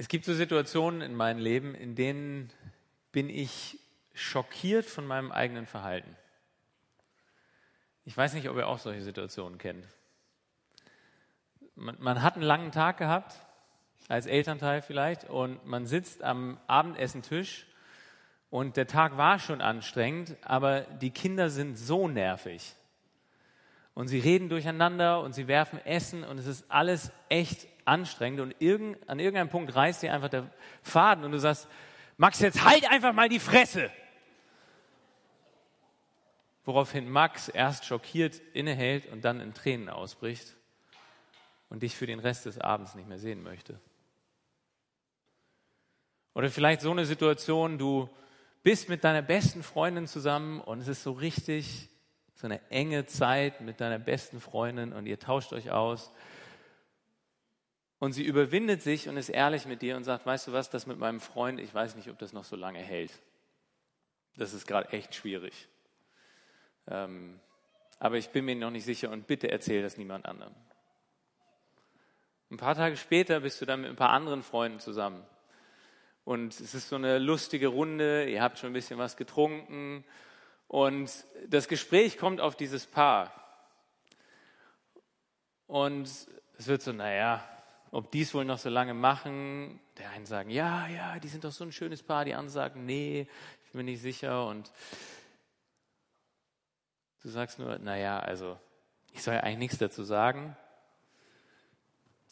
Es gibt so Situationen in meinem Leben, in denen bin ich schockiert von meinem eigenen Verhalten. Ich weiß nicht, ob ihr auch solche Situationen kennt. Man, man hat einen langen Tag gehabt, als Elternteil vielleicht, und man sitzt am Abendessentisch und der Tag war schon anstrengend, aber die Kinder sind so nervig. Und sie reden durcheinander und sie werfen Essen und es ist alles echt anstrengend. Und irgend, an irgendeinem Punkt reißt dir einfach der Faden und du sagst, Max, jetzt halt einfach mal die Fresse. Woraufhin Max erst schockiert innehält und dann in Tränen ausbricht und dich für den Rest des Abends nicht mehr sehen möchte. Oder vielleicht so eine Situation, du bist mit deiner besten Freundin zusammen und es ist so richtig so eine enge Zeit mit deiner besten Freundin und ihr tauscht euch aus. Und sie überwindet sich und ist ehrlich mit dir und sagt, weißt du was, das mit meinem Freund, ich weiß nicht, ob das noch so lange hält. Das ist gerade echt schwierig. Ähm, aber ich bin mir noch nicht sicher und bitte erzähl das niemand anderem. Ein paar Tage später bist du dann mit ein paar anderen Freunden zusammen. Und es ist so eine lustige Runde, ihr habt schon ein bisschen was getrunken und das Gespräch kommt auf dieses Paar. Und es wird so, naja, ob die es wohl noch so lange machen. Der einen sagen, ja, ja, die sind doch so ein schönes Paar. Die anderen sagen, nee, ich bin mir nicht sicher. Und du sagst nur, naja, also ich soll ja eigentlich nichts dazu sagen.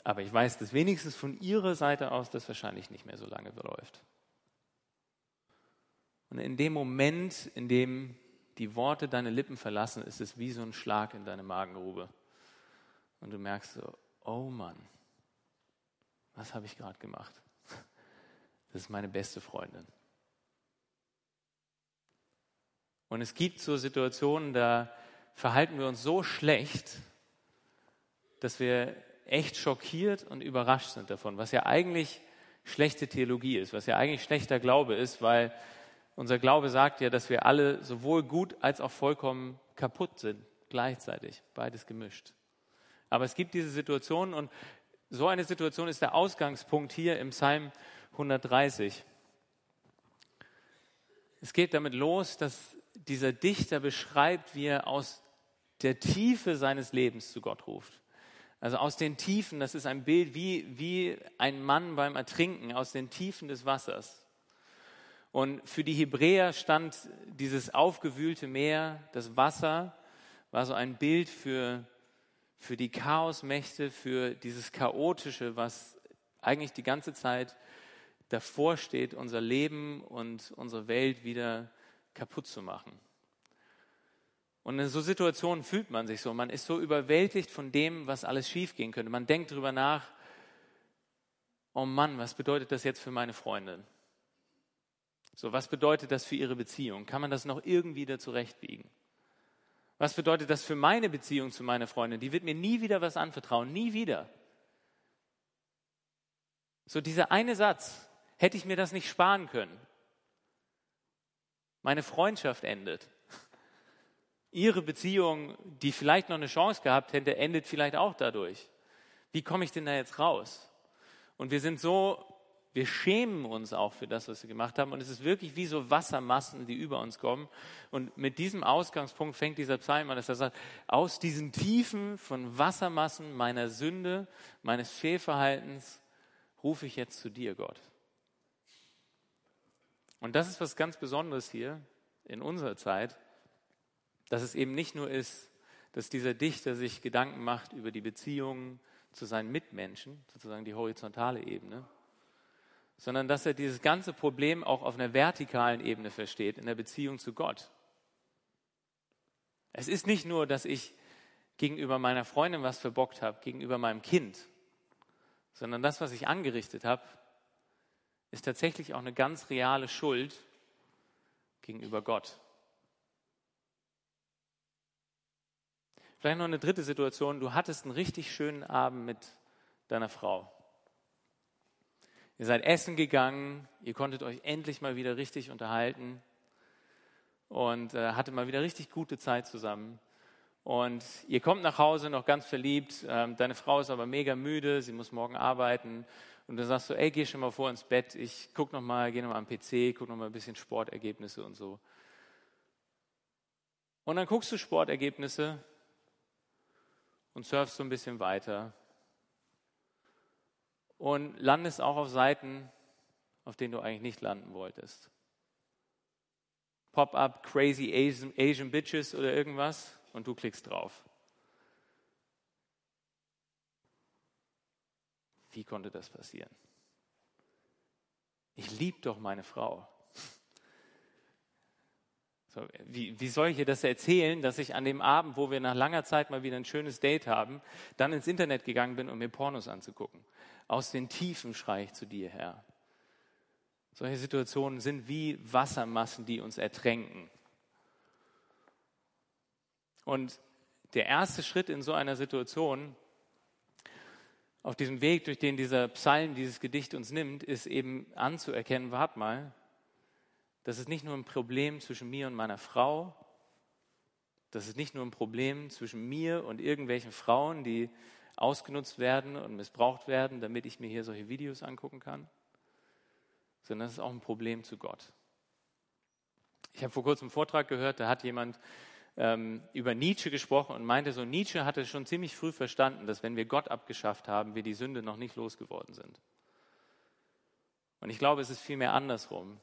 Aber ich weiß, dass wenigstens von ihrer Seite aus das wahrscheinlich nicht mehr so lange läuft. Und in dem Moment, in dem die Worte deine Lippen verlassen, ist es wie so ein Schlag in deine Magengrube. Und du merkst so, oh Mann, was habe ich gerade gemacht? Das ist meine beste Freundin. Und es gibt so Situationen, da verhalten wir uns so schlecht, dass wir echt schockiert und überrascht sind davon, was ja eigentlich schlechte Theologie ist, was ja eigentlich schlechter Glaube ist, weil unser Glaube sagt ja, dass wir alle sowohl gut als auch vollkommen kaputt sind, gleichzeitig, beides gemischt. Aber es gibt diese Situationen und so eine Situation ist der Ausgangspunkt hier im Psalm 130. Es geht damit los, dass dieser Dichter beschreibt, wie er aus der Tiefe seines Lebens zu Gott ruft. Also aus den Tiefen, das ist ein Bild wie, wie ein Mann beim Ertrinken, aus den Tiefen des Wassers. Und für die Hebräer stand dieses aufgewühlte Meer, das Wasser, war so ein Bild für, für die Chaosmächte, für dieses Chaotische, was eigentlich die ganze Zeit davor steht, unser Leben und unsere Welt wieder kaputt zu machen. Und in so Situationen fühlt man sich so. Man ist so überwältigt von dem, was alles schiefgehen könnte. Man denkt darüber nach, oh Mann, was bedeutet das jetzt für meine Freundin? So, was bedeutet das für Ihre Beziehung? Kann man das noch irgendwie da zurechtbiegen? Was bedeutet das für meine Beziehung zu meiner Freundin? Die wird mir nie wieder was anvertrauen, nie wieder. So, dieser eine Satz, hätte ich mir das nicht sparen können. Meine Freundschaft endet. Ihre Beziehung, die vielleicht noch eine Chance gehabt hätte, endet vielleicht auch dadurch. Wie komme ich denn da jetzt raus? Und wir sind so wir schämen uns auch für das, was wir gemacht haben. Und es ist wirklich wie so Wassermassen, die über uns kommen. Und mit diesem Ausgangspunkt fängt dieser Psalm an, dass er sagt, aus diesen Tiefen von Wassermassen meiner Sünde, meines Fehlverhaltens, rufe ich jetzt zu dir, Gott. Und das ist was ganz Besonderes hier in unserer Zeit, dass es eben nicht nur ist, dass dieser Dichter sich Gedanken macht über die Beziehungen zu seinen Mitmenschen, sozusagen die horizontale Ebene, sondern dass er dieses ganze Problem auch auf einer vertikalen Ebene versteht, in der Beziehung zu Gott. Es ist nicht nur, dass ich gegenüber meiner Freundin was verbockt habe, gegenüber meinem Kind, sondern das, was ich angerichtet habe, ist tatsächlich auch eine ganz reale Schuld gegenüber Gott. Vielleicht noch eine dritte Situation. Du hattest einen richtig schönen Abend mit deiner Frau. Ihr seid essen gegangen, ihr konntet euch endlich mal wieder richtig unterhalten und äh, hatte mal wieder richtig gute Zeit zusammen. Und ihr kommt nach Hause noch ganz verliebt, ähm, deine Frau ist aber mega müde, sie muss morgen arbeiten. Und dann sagst du, ey, geh schon mal vor ins Bett, ich guck noch mal, geh noch mal am PC, guck noch mal ein bisschen Sportergebnisse und so. Und dann guckst du Sportergebnisse und surfst so ein bisschen weiter und landest auch auf Seiten, auf denen du eigentlich nicht landen wolltest. Pop-up Crazy Asian, Asian Bitches oder irgendwas und du klickst drauf. Wie konnte das passieren? Ich liebe doch meine Frau. So, wie, wie soll ich ihr das erzählen, dass ich an dem Abend, wo wir nach langer Zeit mal wieder ein schönes Date haben, dann ins Internet gegangen bin, um mir Pornos anzugucken? Aus den Tiefen schreie ich zu dir, Herr. Solche Situationen sind wie Wassermassen, die uns ertränken. Und der erste Schritt in so einer Situation, auf diesem Weg, durch den dieser Psalm, dieses Gedicht uns nimmt, ist eben anzuerkennen, wart mal, das ist nicht nur ein Problem zwischen mir und meiner Frau, das ist nicht nur ein Problem zwischen mir und irgendwelchen Frauen, die ausgenutzt werden und missbraucht werden, damit ich mir hier solche Videos angucken kann, sondern das ist auch ein Problem zu Gott. Ich habe vor kurzem einen Vortrag gehört, da hat jemand ähm, über Nietzsche gesprochen und meinte so, Nietzsche hatte schon ziemlich früh verstanden, dass wenn wir Gott abgeschafft haben, wir die Sünde noch nicht losgeworden sind. Und ich glaube, es ist vielmehr andersrum.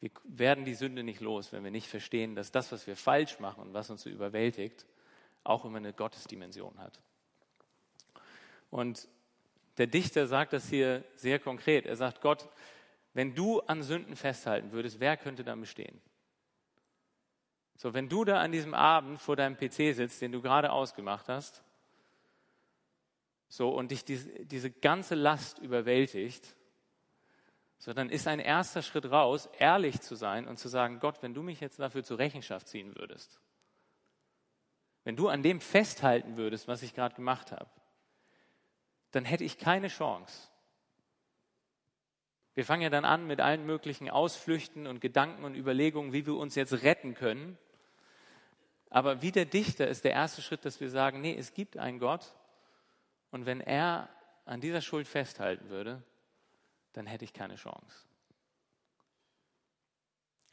Wir werden die Sünde nicht los, wenn wir nicht verstehen, dass das, was wir falsch machen und was uns so überwältigt, auch immer eine Gottesdimension hat. Und der Dichter sagt das hier sehr konkret. Er sagt, Gott, wenn du an Sünden festhalten würdest, wer könnte dann bestehen? So, wenn du da an diesem Abend vor deinem PC sitzt, den du gerade ausgemacht hast, so und dich diese, diese ganze Last überwältigt, so dann ist ein erster Schritt raus, ehrlich zu sein und zu sagen, Gott, wenn du mich jetzt dafür zur Rechenschaft ziehen würdest, wenn du an dem festhalten würdest, was ich gerade gemacht habe, dann hätte ich keine Chance. Wir fangen ja dann an mit allen möglichen Ausflüchten und Gedanken und Überlegungen, wie wir uns jetzt retten können. Aber wie der Dichter ist der erste Schritt, dass wir sagen, nee, es gibt einen Gott und wenn er an dieser Schuld festhalten würde, dann hätte ich keine Chance.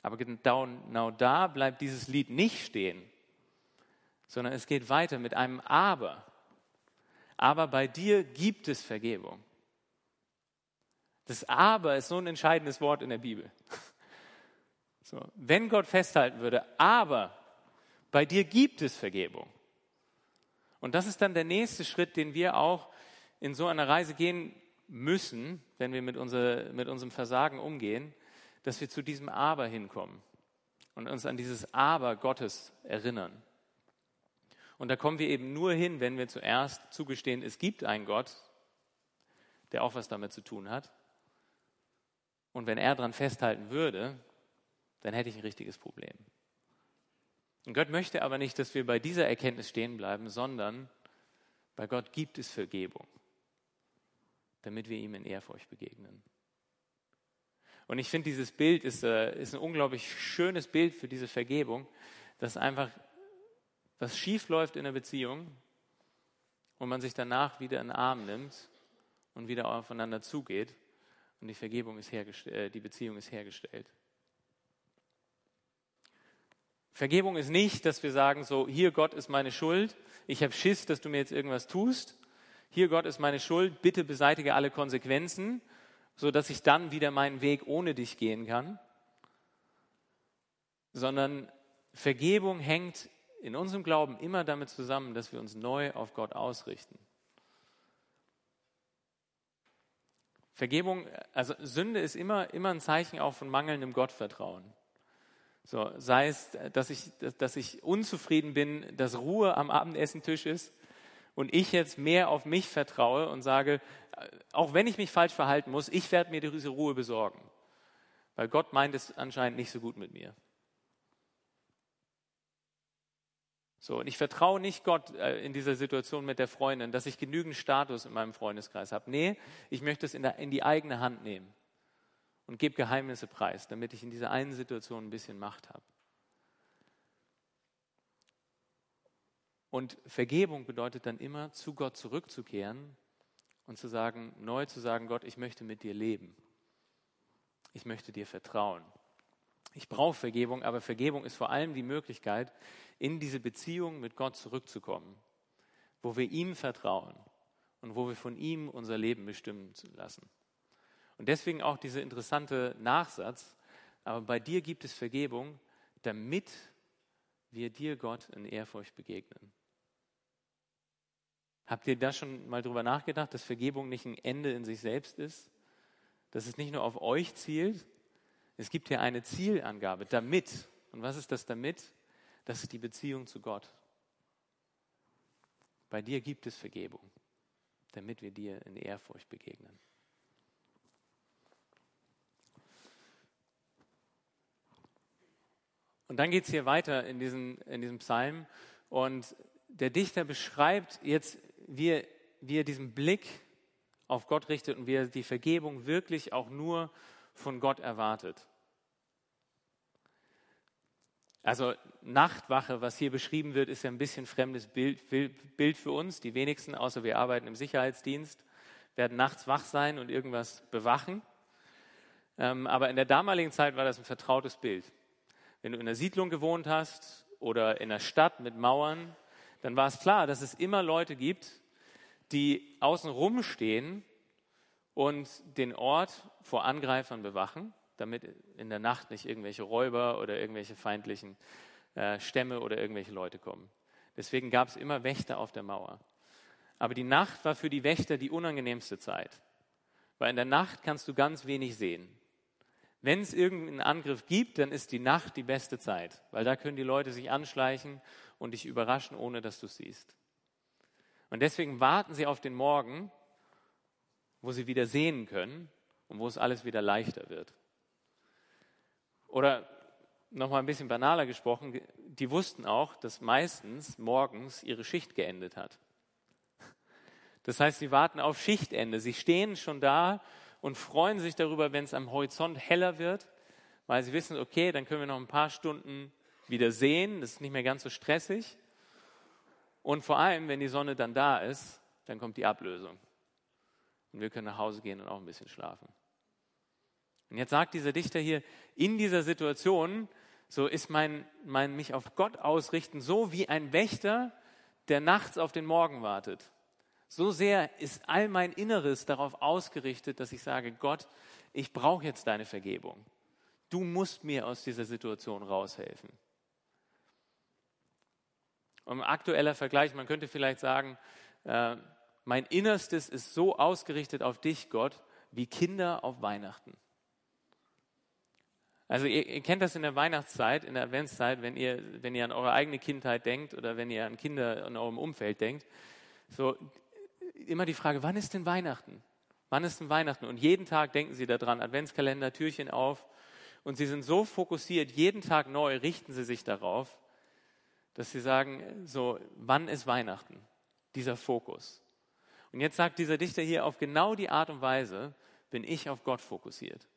Aber genau, da bleibt dieses Lied nicht stehen, sondern es geht weiter mit einem Aber. Aber bei dir gibt es Vergebung. Das Aber ist so ein entscheidendes Wort in der Bibel. So, wenn Gott festhalten würde, aber bei dir gibt es Vergebung. Und das ist dann der nächste Schritt, den wir auch in so einer Reise gehen müssen, wenn wir mit, unser, mit unserem Versagen umgehen, dass wir zu diesem Aber hinkommen und uns an dieses Aber Gottes erinnern. Und da kommen wir eben nur hin, wenn wir zuerst zugestehen, es gibt einen Gott, der auch was damit zu tun hat. Und wenn er daran festhalten würde, dann hätte ich ein richtiges Problem. Und Gott möchte aber nicht, dass wir bei dieser Erkenntnis stehen bleiben, sondern bei Gott gibt es Vergebung, damit wir ihm in Ehrfurcht begegnen. Und ich finde, dieses Bild ist, äh, ist ein unglaublich schönes Bild für diese Vergebung, dass einfach was schief läuft in der Beziehung und man sich danach wieder in den Arm nimmt und wieder aufeinander zugeht und die Vergebung ist hergestellt, äh, die Beziehung ist hergestellt. Vergebung ist nicht, dass wir sagen, so, hier Gott ist meine Schuld, ich habe Schiss, dass du mir jetzt irgendwas tust. Hier Gott ist meine Schuld, bitte beseitige alle Konsequenzen, so dass ich dann wieder meinen Weg ohne dich gehen kann. Sondern Vergebung hängt in unserem Glauben immer damit zusammen, dass wir uns neu auf Gott ausrichten. Vergebung, also Sünde ist immer, immer ein Zeichen auch von mangelndem Gottvertrauen. So, sei es, dass ich, dass ich unzufrieden bin, dass Ruhe am Abendessentisch ist und ich jetzt mehr auf mich vertraue und sage, auch wenn ich mich falsch verhalten muss, ich werde mir diese Ruhe besorgen. Weil Gott meint es anscheinend nicht so gut mit mir. So, und ich vertraue nicht Gott äh, in dieser Situation mit der Freundin, dass ich genügend Status in meinem Freundeskreis habe. Nee, ich möchte es in, der, in die eigene Hand nehmen und gebe Geheimnisse preis, damit ich in dieser einen Situation ein bisschen Macht habe. Und Vergebung bedeutet dann immer, zu Gott zurückzukehren und zu sagen, neu zu sagen, Gott, ich möchte mit dir leben. Ich möchte dir vertrauen. Ich brauche Vergebung, aber Vergebung ist vor allem die Möglichkeit, in diese Beziehung mit Gott zurückzukommen, wo wir ihm vertrauen und wo wir von ihm unser Leben bestimmen lassen. Und deswegen auch dieser interessante Nachsatz, aber bei dir gibt es Vergebung, damit wir dir, Gott, in Ehrfurcht begegnen. Habt ihr da schon mal drüber nachgedacht, dass Vergebung nicht ein Ende in sich selbst ist? Dass es nicht nur auf euch zielt? Es gibt hier eine Zielangabe, damit. Und was ist das damit? Das ist die Beziehung zu Gott. Bei dir gibt es Vergebung, damit wir dir in Ehrfurcht begegnen. Und dann geht es hier weiter in, diesen, in diesem Psalm und der Dichter beschreibt jetzt wie er, wie er diesen Blick auf Gott richtet und wie er die Vergebung wirklich auch nur von Gott erwartet. Also Nachtwache, was hier beschrieben wird, ist ja ein bisschen fremdes Bild, Bild für uns. Die wenigsten, außer wir arbeiten im Sicherheitsdienst, werden nachts wach sein und irgendwas bewachen. Ähm, aber in der damaligen Zeit war das ein vertrautes Bild. Wenn du in einer Siedlung gewohnt hast oder in einer Stadt mit Mauern, dann war es klar, dass es immer Leute gibt, die außen rumstehen und den Ort vor Angreifern bewachen, damit in der Nacht nicht irgendwelche Räuber oder irgendwelche feindlichen äh, Stämme oder irgendwelche Leute kommen. Deswegen gab es immer Wächter auf der Mauer. Aber die Nacht war für die Wächter die unangenehmste Zeit, weil in der Nacht kannst du ganz wenig sehen. Wenn es irgendeinen Angriff gibt, dann ist die Nacht die beste Zeit, weil da können die Leute sich anschleichen und dich überraschen, ohne dass du siehst. Und deswegen warten sie auf den Morgen, wo sie wieder sehen können und wo es alles wieder leichter wird. Oder nochmal ein bisschen banaler gesprochen, die wussten auch, dass meistens morgens ihre Schicht geendet hat. Das heißt, sie warten auf Schichtende. Sie stehen schon da und freuen sich darüber, wenn es am Horizont heller wird, weil sie wissen, okay, dann können wir noch ein paar Stunden wieder sehen, das ist nicht mehr ganz so stressig. Und vor allem, wenn die Sonne dann da ist, dann kommt die Ablösung. Und wir können nach Hause gehen und auch ein bisschen schlafen. Und jetzt sagt dieser Dichter hier, in dieser Situation, so ist mein, mein mich auf Gott ausrichten, so wie ein Wächter, der nachts auf den Morgen wartet. So sehr ist all mein Inneres darauf ausgerichtet, dass ich sage, Gott, ich brauche jetzt deine Vergebung. Du musst mir aus dieser Situation raushelfen. Und ein aktueller Vergleich, man könnte vielleicht sagen, äh, mein Innerstes ist so ausgerichtet auf dich, Gott, wie Kinder auf Weihnachten. Also ihr, ihr, kennt das in der Weihnachtszeit, in der Adventszeit, wenn ihr, wenn ihr an eure eigene Kindheit denkt oder wenn ihr an Kinder in eurem Umfeld denkt. So immer die Frage, wann ist denn Weihnachten? Wann ist denn Weihnachten? Und jeden Tag denken sie daran, Adventskalender, Türchen auf. Und sie sind so fokussiert, jeden Tag neu richten sie sich darauf, dass sie sagen, so, wann ist Weihnachten? Dieser Fokus. Und jetzt sagt dieser Dichter hier, auf genau die Art und Weise bin ich auf Gott fokussiert.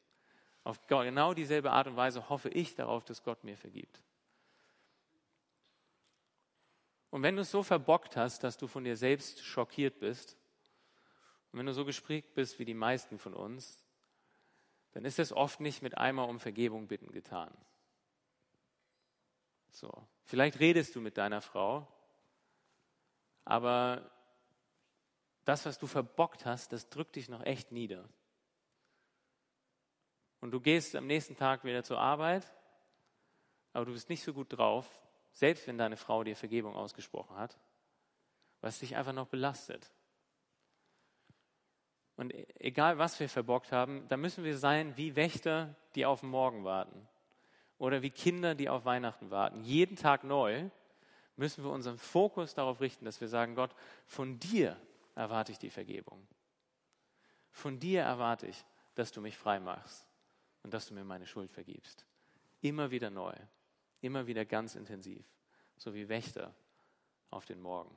Auf genau dieselbe Art und Weise hoffe ich darauf, dass Gott mir vergibt. Und wenn du es so verbockt hast, dass du von dir selbst schockiert bist, und wenn du so gesprägt bist wie die meisten von uns, dann ist es oft nicht mit einmal um Vergebung bitten getan. So, vielleicht redest du mit deiner Frau, aber das, was du verbockt hast, das drückt dich noch echt nieder. Und du gehst am nächsten Tag wieder zur Arbeit, aber du bist nicht so gut drauf, selbst wenn deine Frau dir Vergebung ausgesprochen hat, was dich einfach noch belastet. Und e-, egal, was wir verbockt haben, da müssen wir sein wie Wächter, die auf den Morgen warten oder wie Kinder, die auf Weihnachten warten. Jeden Tag neu müssen wir unseren Fokus darauf richten, dass wir sagen, Gott, von dir erwarte ich die Vergebung. Von dir erwarte ich, dass du mich frei machst und dass du mir meine Schuld vergibst. Immer wieder neu, immer wieder ganz intensiv, so wie Wächter auf den Morgen.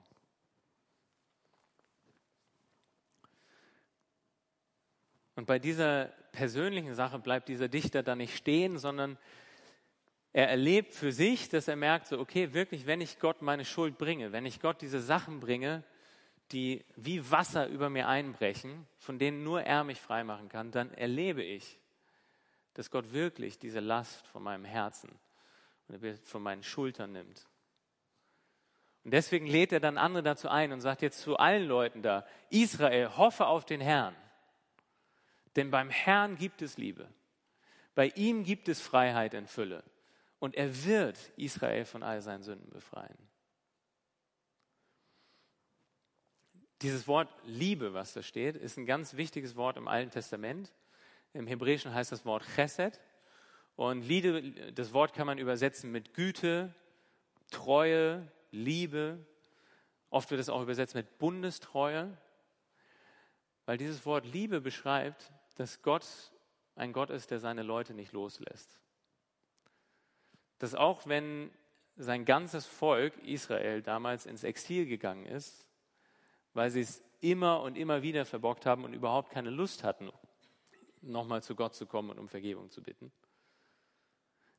Und bei dieser persönlichen Sache bleibt dieser Dichter da nicht stehen, sondern er erlebt für sich, dass er merkt, so, okay, wirklich, wenn ich Gott meine Schuld bringe, wenn ich Gott diese Sachen bringe, die wie Wasser über mir einbrechen, von denen nur er mich freimachen kann, dann erlebe ich, dass Gott wirklich diese Last von meinem Herzen und von meinen Schultern nimmt. Und deswegen lädt er dann andere dazu ein und sagt jetzt zu allen Leuten da, Israel, hoffe auf den Herrn. Denn beim Herrn gibt es Liebe. Bei ihm gibt es Freiheit in Fülle. Und er wird Israel von all seinen Sünden befreien. Dieses Wort Liebe, was da steht, ist ein ganz wichtiges Wort im Alten Testament. Im Hebräischen heißt das Wort Chesed. Und Liebe, das Wort kann man übersetzen mit Güte, Treue, Liebe. Oft wird es auch übersetzt mit Bundestreue, weil dieses Wort Liebe beschreibt, dass Gott ein Gott ist, der seine Leute nicht loslässt. Dass auch wenn sein ganzes Volk Israel damals ins Exil gegangen ist, weil sie es immer und immer wieder verbockt haben und überhaupt keine Lust hatten, nochmal zu Gott zu kommen und um Vergebung zu bitten,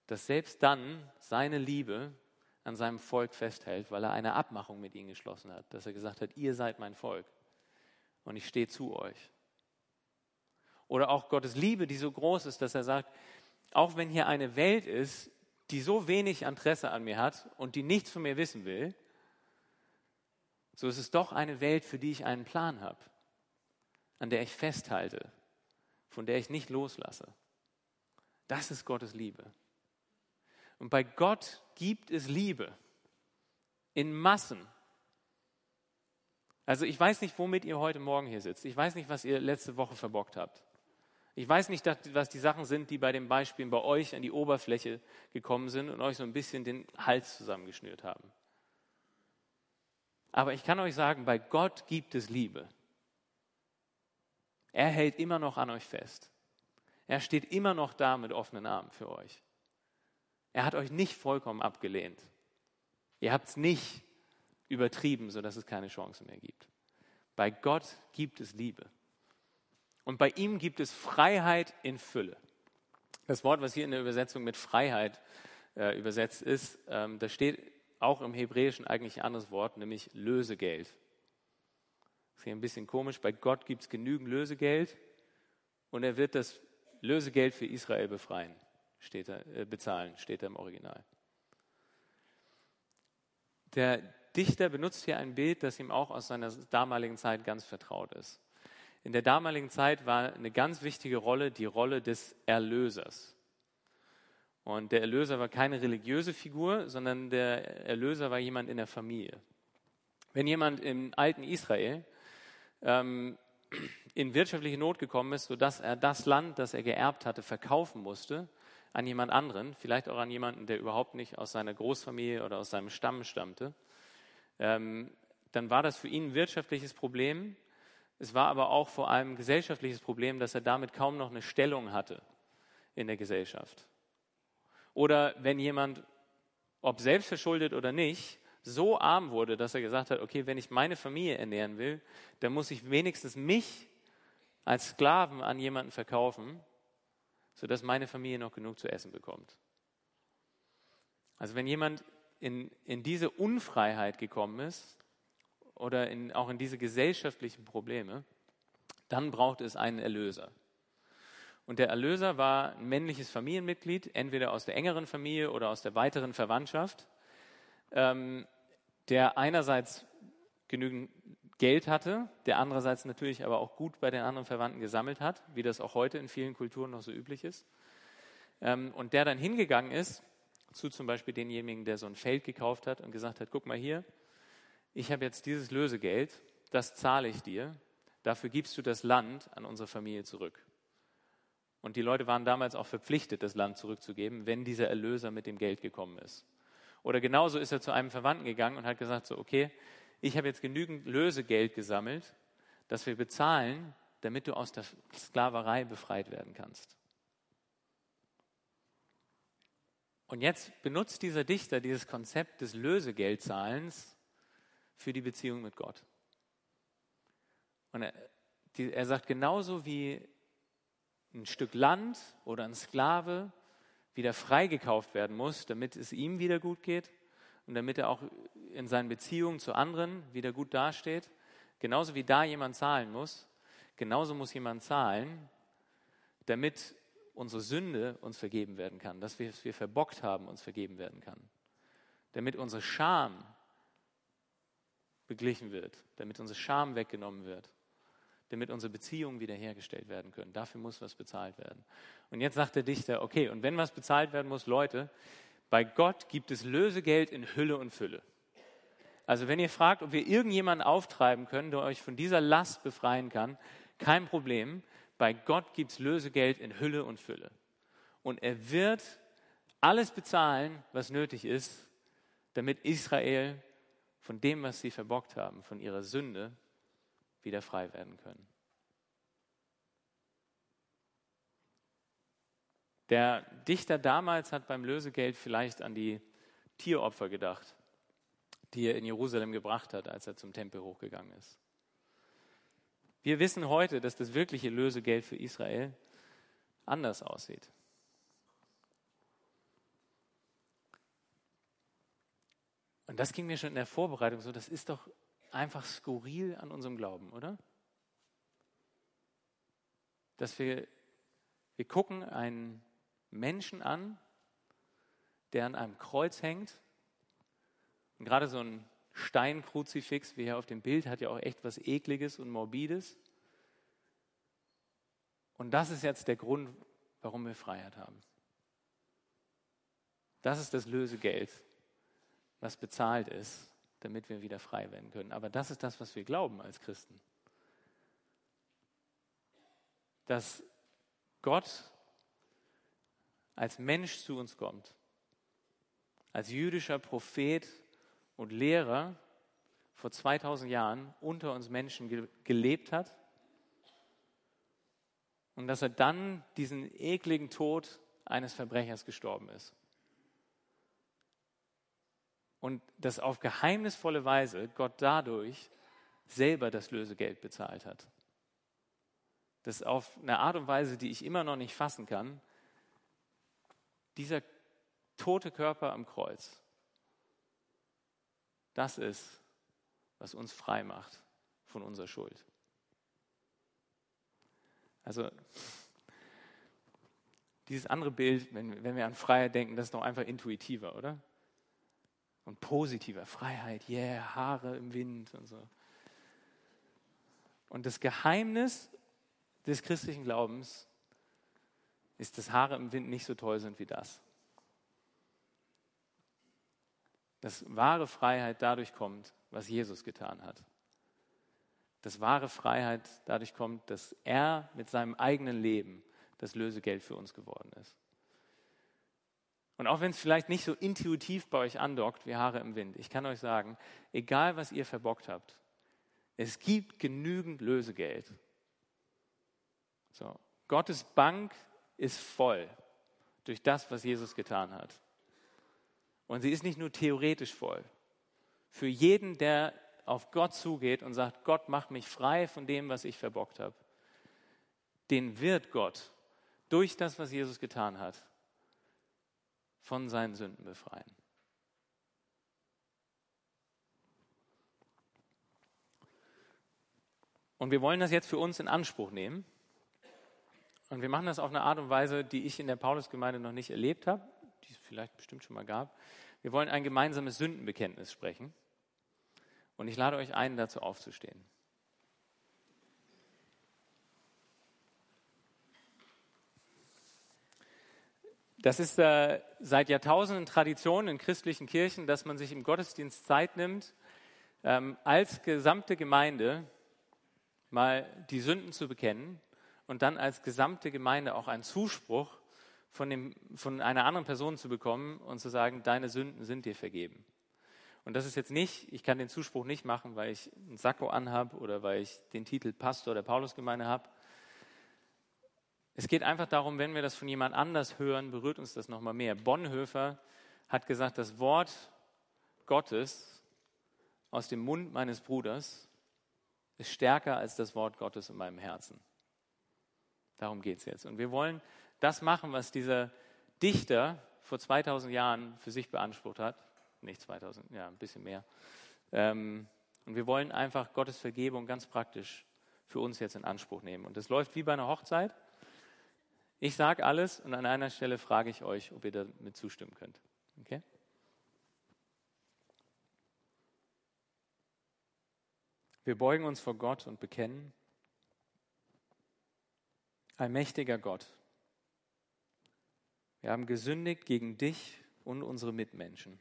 dass selbst dann seine Liebe an seinem Volk festhält, weil er eine Abmachung mit ihnen geschlossen hat, dass er gesagt hat, ihr seid mein Volk und ich stehe zu euch. Oder auch Gottes Liebe, die so groß ist, dass er sagt, auch wenn hier eine Welt ist, die so wenig Interesse an mir hat und die nichts von mir wissen will, so ist es doch eine Welt, für die ich einen Plan habe, an der ich festhalte, von der ich nicht loslasse. Das ist Gottes Liebe. Und bei Gott gibt es Liebe in Massen. Also ich weiß nicht, womit ihr heute Morgen hier sitzt. Ich weiß nicht, was ihr letzte Woche verbockt habt. Ich weiß nicht, was die Sachen sind, die bei den Beispielen bei euch an die Oberfläche gekommen sind und euch so ein bisschen den Hals zusammengeschnürt haben. Aber ich kann euch sagen, bei Gott gibt es Liebe. Er hält immer noch an euch fest. Er steht immer noch da mit offenen Armen für euch. Er hat euch nicht vollkommen abgelehnt. Ihr habt es nicht übertrieben, sodass es keine Chance mehr gibt. Bei Gott gibt es Liebe. Und bei ihm gibt es Freiheit in Fülle. Das Wort, was hier in der Übersetzung mit Freiheit äh, übersetzt ist, ähm, da steht auch im Hebräischen eigentlich ein anderes Wort, nämlich Lösegeld. Das ist hier ein bisschen komisch. Bei Gott gibt es genügend Lösegeld und er wird das Lösegeld für Israel befreien, steht da, äh, bezahlen, steht da im Original. Der Dichter benutzt hier ein Bild, das ihm auch aus seiner damaligen Zeit ganz vertraut ist. In der damaligen Zeit war eine ganz wichtige Rolle die Rolle des Erlösers. Und der Erlöser war keine religiöse Figur, sondern der Erlöser war jemand in der Familie. Wenn jemand im alten Israel ähm, in wirtschaftliche Not gekommen ist, sodass er das Land, das er geerbt hatte, verkaufen musste an jemand anderen, vielleicht auch an jemanden, der überhaupt nicht aus seiner Großfamilie oder aus seinem Stamm stammte, ähm, dann war das für ihn ein wirtschaftliches Problem. Es war aber auch vor allem ein gesellschaftliches Problem, dass er damit kaum noch eine Stellung hatte in der Gesellschaft. Oder wenn jemand, ob selbst verschuldet oder nicht, so arm wurde, dass er gesagt hat, okay, wenn ich meine Familie ernähren will, dann muss ich wenigstens mich als Sklaven an jemanden verkaufen, sodass meine Familie noch genug zu essen bekommt. Also wenn jemand in, in diese Unfreiheit gekommen ist oder in, auch in diese gesellschaftlichen Probleme, dann braucht es einen Erlöser. Und der Erlöser war ein männliches Familienmitglied, entweder aus der engeren Familie oder aus der weiteren Verwandtschaft, ähm, der einerseits genügend Geld hatte, der andererseits natürlich aber auch gut bei den anderen Verwandten gesammelt hat, wie das auch heute in vielen Kulturen noch so üblich ist. Ähm, und der dann hingegangen ist zu zum Beispiel denjenigen, der so ein Feld gekauft hat und gesagt hat, guck mal hier, ich habe jetzt dieses Lösegeld, das zahle ich dir, dafür gibst du das Land an unsere Familie zurück. Und die Leute waren damals auch verpflichtet, das Land zurückzugeben, wenn dieser Erlöser mit dem Geld gekommen ist. Oder genauso ist er zu einem Verwandten gegangen und hat gesagt, so, okay, ich habe jetzt genügend Lösegeld gesammelt, das wir bezahlen, damit du aus der Sklaverei befreit werden kannst. Und jetzt benutzt dieser Dichter dieses Konzept des Lösegeldzahlens für die Beziehung mit Gott. Und er, die, er sagt, genauso wie ein Stück Land oder ein Sklave wieder freigekauft werden muss, damit es ihm wieder gut geht und damit er auch in seinen Beziehungen zu anderen wieder gut dasteht. Genauso wie da jemand zahlen muss, genauso muss jemand zahlen, damit unsere Sünde uns vergeben werden kann, dass wir es wir verbockt haben, uns vergeben werden kann. Damit unsere Scham beglichen wird, damit unsere Scham weggenommen wird, damit unsere Beziehungen wiederhergestellt werden können. Dafür muss was bezahlt werden. Und jetzt sagt der Dichter, okay, und wenn was bezahlt werden muss, Leute, bei Gott gibt es Lösegeld in Hülle und Fülle. Also wenn ihr fragt, ob wir irgendjemanden auftreiben können, der euch von dieser Last befreien kann, kein Problem. Bei Gott gibt es Lösegeld in Hülle und Fülle. Und er wird alles bezahlen, was nötig ist, damit Israel von dem, was sie verbockt haben, von ihrer Sünde, wieder frei werden können. Der Dichter damals hat beim Lösegeld vielleicht an die Tieropfer gedacht, die er in Jerusalem gebracht hat, als er zum Tempel hochgegangen ist. Wir wissen heute, dass das wirkliche Lösegeld für Israel anders aussieht. Und das ging mir schon in der Vorbereitung so, das ist doch einfach skurril an unserem Glauben, oder? Dass wir, wir gucken einen Menschen an, der an einem Kreuz hängt. Und gerade so ein Steinkruzifix, wie hier auf dem Bild, hat ja auch echt was Ekliges und Morbides. Und das ist jetzt der Grund, warum wir Freiheit haben. Das ist das Lösegeld, was bezahlt ist, damit wir wieder frei werden können. Aber das ist das, was wir glauben als Christen. Dass Gott als Mensch zu uns kommt, als jüdischer Prophet und Lehrer vor 2000 Jahren unter uns Menschen gelebt hat und dass er dann diesen ekligen Tod eines Verbrechers gestorben ist und dass auf geheimnisvolle Weise Gott dadurch selber das Lösegeld bezahlt hat. Das auf eine Art und Weise, die ich immer noch nicht fassen kann, dieser tote Körper am Kreuz, das ist, was uns frei macht von unserer Schuld. Also dieses andere Bild, wenn, wenn wir an Freiheit denken, das ist doch einfach intuitiver, oder? Und positiver Freiheit, yeah, Haare im Wind und so. Und das Geheimnis des christlichen Glaubens ist, dass Haare im Wind nicht so toll sind wie das. Dass wahre Freiheit dadurch kommt, was Jesus getan hat. Dass wahre Freiheit dadurch kommt, dass er mit seinem eigenen Leben das Lösegeld für uns geworden ist. Und auch wenn es vielleicht nicht so intuitiv bei euch andockt wie Haare im Wind, ich kann euch sagen, egal was ihr verbockt habt, es gibt genügend Lösegeld. So, Gottes Bank ist voll durch das, was Jesus getan hat. Und sie ist nicht nur theoretisch voll. Für jeden, der auf Gott zugeht und sagt, Gott macht mich frei von dem, was ich verbockt habe, den wird Gott durch das, was Jesus getan hat, von seinen Sünden befreien. Und wir wollen das jetzt für uns in Anspruch nehmen. Und wir machen das auf eine Art und Weise, die ich in der Paulusgemeinde noch nicht erlebt habe, die es vielleicht bestimmt schon mal gab. Wir wollen ein gemeinsames Sündenbekenntnis sprechen. Und ich lade euch ein, dazu aufzustehen. Das ist äh, seit Jahrtausenden Tradition in christlichen Kirchen, dass man sich im Gottesdienst Zeit nimmt, ähm, als gesamte Gemeinde mal die Sünden zu bekennen und dann als gesamte Gemeinde auch einen Zuspruch von, dem, von einer anderen Person zu bekommen und zu sagen, deine Sünden sind dir vergeben. Und das ist jetzt nicht, ich kann den Zuspruch nicht machen, weil ich einen Sakko anhab oder weil ich den Titel Pastor der Paulusgemeinde habe, es geht einfach darum, wenn wir das von jemand anders hören, berührt uns das nochmal mehr. Bonhoeffer hat gesagt, das Wort Gottes aus dem Mund meines Bruders ist stärker als das Wort Gottes in meinem Herzen. Darum geht es jetzt. Und wir wollen das machen, was dieser Dichter vor 2000 Jahren für sich beansprucht hat. Nicht 2000, ja, ein bisschen mehr. Ähm, und wir wollen einfach Gottes Vergebung ganz praktisch für uns jetzt in Anspruch nehmen. Und das läuft wie bei einer Hochzeit. Ich sage alles und an einer Stelle frage ich euch, ob ihr damit zustimmen könnt. Okay? Wir beugen uns vor Gott und bekennen, allmächtiger Gott, wir haben gesündigt gegen dich und unsere Mitmenschen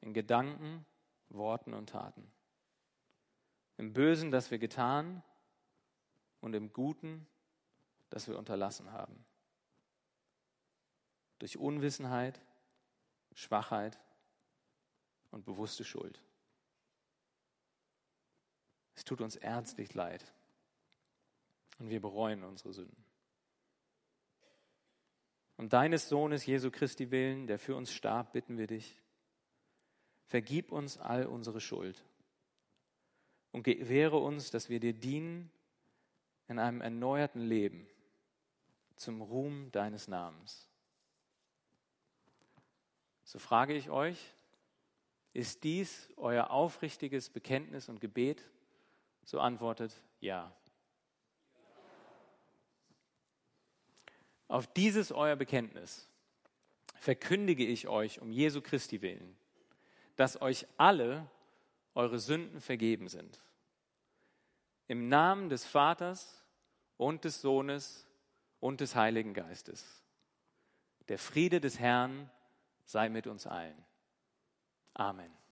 in Gedanken, Worten und Taten. Im Bösen, das wir getan und im Guten, das wir unterlassen haben. Durch Unwissenheit, Schwachheit und bewusste Schuld. Es tut uns ernstlich leid und wir bereuen unsere Sünden. Um deines Sohnes Jesu Christi willen, der für uns starb, bitten wir dich, vergib uns all unsere Schuld und gewähre uns, dass wir dir dienen in einem erneuerten Leben zum Ruhm deines Namens. So frage ich euch, ist dies euer aufrichtiges Bekenntnis und Gebet? So antwortet ja. Auf dieses euer Bekenntnis verkündige ich euch um Jesu Christi willen, dass euch alle eure Sünden vergeben sind. Im Namen des Vaters und des Sohnes und des Heiligen Geistes. Der Friede des Herrn sei mit uns allen. Amen.